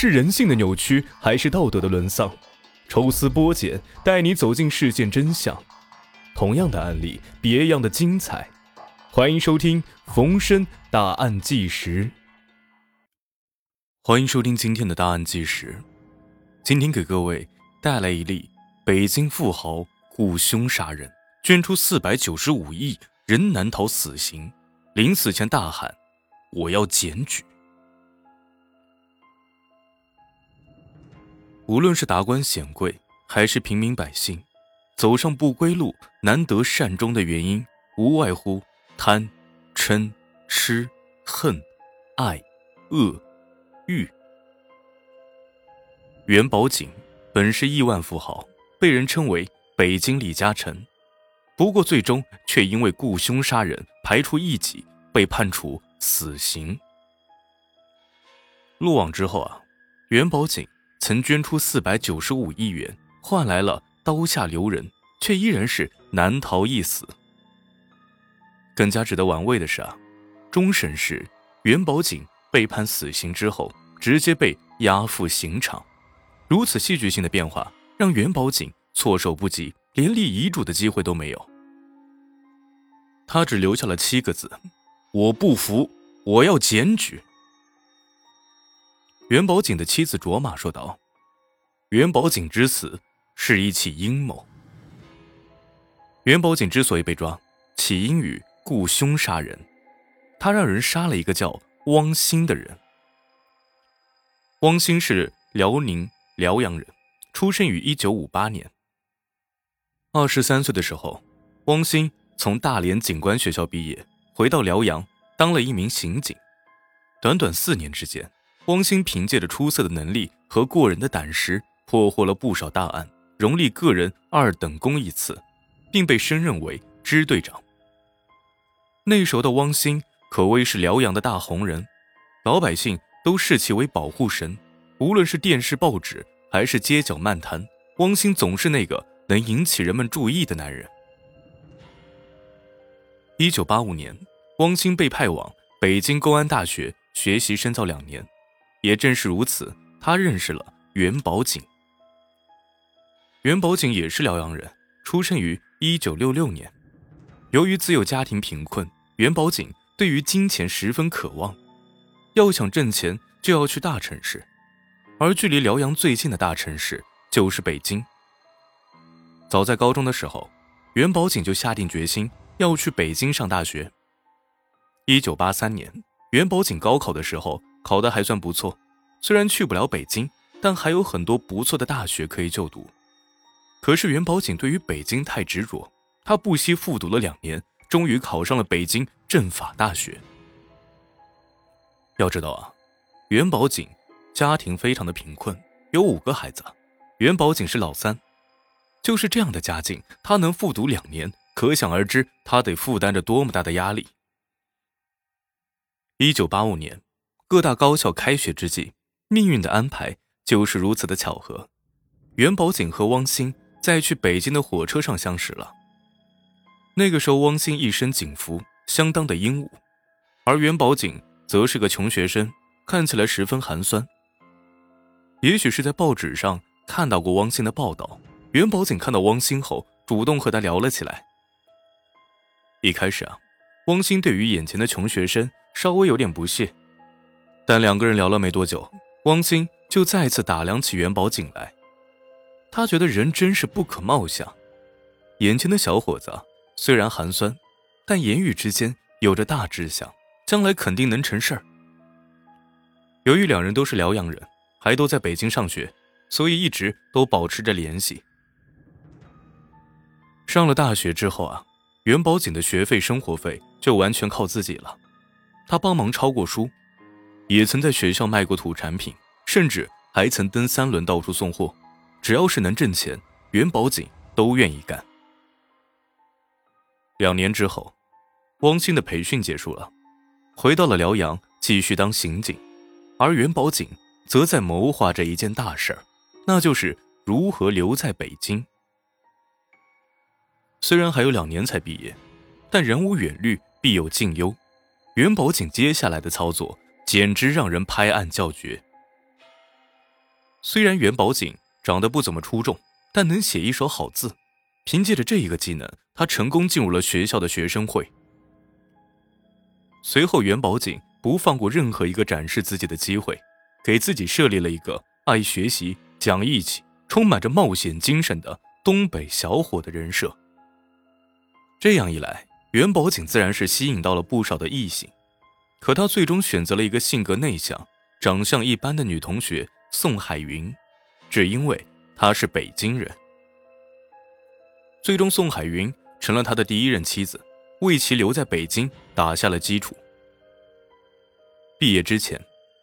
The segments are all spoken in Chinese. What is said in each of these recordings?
是人性的扭曲，还是道德的沦丧？抽丝剥茧，带你走进事件真相。同样的案例，别样的精彩。欢迎收听《逢申大案纪实》。欢迎收听今天的大案纪实。今天给各位带来一例北京富豪雇凶杀人，捐出四百九十五亿，仍难逃死刑。临死前大喊：“我要检举。”无论是达官显贵，还是平民百姓，走上不归路、难得善终的原因，无外乎贪、嗔、痴、恨、爱、恶、欲。元宝景本是亿万富豪，被人称为北京李嘉诚，不过最终却因为雇凶杀人，排除异己，被判处死刑。落网之后啊，元宝景。曾捐出四百九十五亿元，换来了刀下留人，却依然是难逃一死。更加值得玩味的是啊，终审时袁宝景被判死刑之后，直接被押赴刑场。如此戏剧性的变化，让袁宝景措手不及，连立遗嘱的机会都没有。他只留下了七个字：“我不服，我要检举。”袁宝景的妻子卓玛说道：“袁宝景之死是一起阴谋。袁宝景之所以被抓，起因于雇凶杀人。他让人杀了一个叫汪兴的人。汪兴是辽宁辽阳人，出生于一九五八年。二十三岁的时候，汪兴从大连警官学校毕业，回到辽阳当了一名刑警。短短四年之间。”汪兴凭借着出色的能力和过人的胆识，破获了不少大案，荣立个人二等功一次，并被升任为支队长。那时候的汪兴可谓是辽阳的大红人，老百姓都视其为保护神。无论是电视、报纸，还是街角漫谈，汪兴总是那个能引起人们注意的男人。一九八五年，汪兴被派往北京公安大学学习深造两年。也正是如此，他认识了袁宝景。袁宝景也是辽阳人，出生于一九六六年。由于自幼家庭贫困，袁宝景对于金钱十分渴望，要想挣钱就要去大城市，而距离辽阳最近的大城市就是北京。早在高中的时候，袁宝景就下定决心要去北京上大学。一九八三年，袁宝景高考的时候。考得还算不错，虽然去不了北京，但还有很多不错的大学可以就读。可是袁宝景对于北京太执着，他不惜复读了两年，终于考上了北京政法大学。要知道啊，袁宝景家庭非常的贫困，有五个孩子，袁宝景是老三，就是这样的家境，他能复读两年，可想而知他得负担着多么大的压力。一九八五年。各大高校开学之际，命运的安排就是如此的巧合。袁宝景和汪星在去北京的火车上相识了。那个时候，汪星一身警服，相当的英武，而袁宝景则是个穷学生，看起来十分寒酸。也许是在报纸上看到过汪星的报道，袁宝景看到汪星后，主动和他聊了起来。一开始啊，汪星对于眼前的穷学生稍微有点不屑。但两个人聊了没多久，汪兴就再次打量起元宝景来。他觉得人真是不可貌相。眼前的小伙子虽然寒酸，但言语之间有着大志向，将来肯定能成事儿。由于两人都是辽阳人，还都在北京上学，所以一直都保持着联系。上了大学之后啊，元宝景的学费、生活费就完全靠自己了。他帮忙抄过书。也曾在学校卖过土产品，甚至还曾蹬三轮到处送货。只要是能挣钱，元宝井都愿意干。两年之后，汪鑫的培训结束了，回到了辽阳继续当刑警，而元宝井则在谋划着一件大事儿，那就是如何留在北京。虽然还有两年才毕业，但人无远虑，必有近忧。元宝井接下来的操作。简直让人拍案叫绝。虽然元宝景长得不怎么出众，但能写一手好字。凭借着这一个技能，他成功进入了学校的学生会。随后，元宝景不放过任何一个展示自己的机会，给自己设立了一个爱学习、讲义气、充满着冒险精神的东北小伙的人设。这样一来，元宝景自然是吸引到了不少的异性。可他最终选择了一个性格内向、长相一般的女同学宋海云，只因为她是北京人。最终，宋海云成了他的第一任妻子，为其留在北京打下了基础。毕业之前，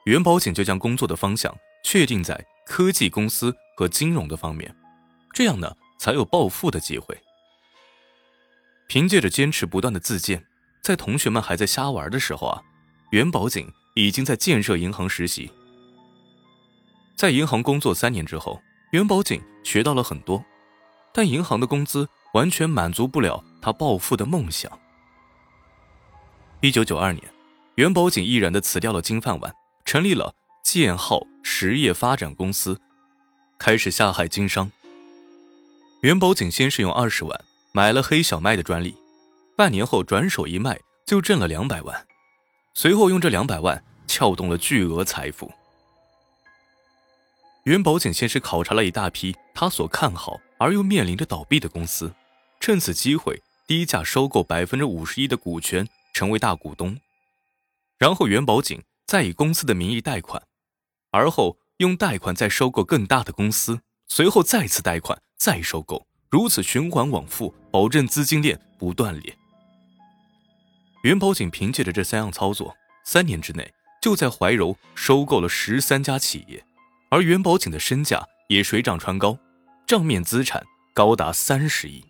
元宝景就将工作的方向确定在科技公司和金融的方面，这样呢才有暴富的机会。凭借着坚持不断的自荐，在同学们还在瞎玩的时候啊。元宝景已经在建设银行实习，在银行工作三年之后，元宝景学到了很多，但银行的工资完全满足不了他暴富的梦想。一九九二年，元宝景毅然的辞掉了金饭碗，成立了建浩实业发展公司，开始下海经商。元宝景先是用二十万买了黑小麦的专利，半年后转手一卖就挣了两百万。随后用这两百万撬动了巨额财富。元宝景先是考察了一大批他所看好而又面临着倒闭的公司，趁此机会低价收购百分之五十一的股权，成为大股东。然后元宝景再以公司的名义贷款，而后用贷款再收购更大的公司，随后再次贷款再收购，如此循环往复，保证资金链不断裂。元宝景凭借着这三样操作，三年之内就在怀柔收购了十三家企业，而元宝景的身价也水涨船高，账面资产高达三十亿。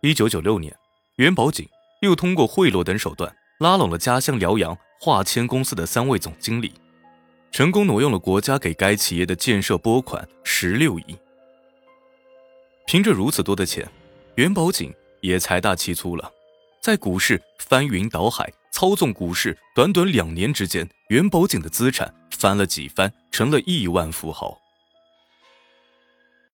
一九九六年，元宝景又通过贿赂等手段拉拢了家乡辽阳化纤公司的三位总经理，成功挪用了国家给该企业的建设拨款十六亿。凭着如此多的钱，元宝景也财大气粗了。在股市翻云倒海，操纵股市，短短两年之间，袁宝景的资产翻了几番，成了亿万富豪。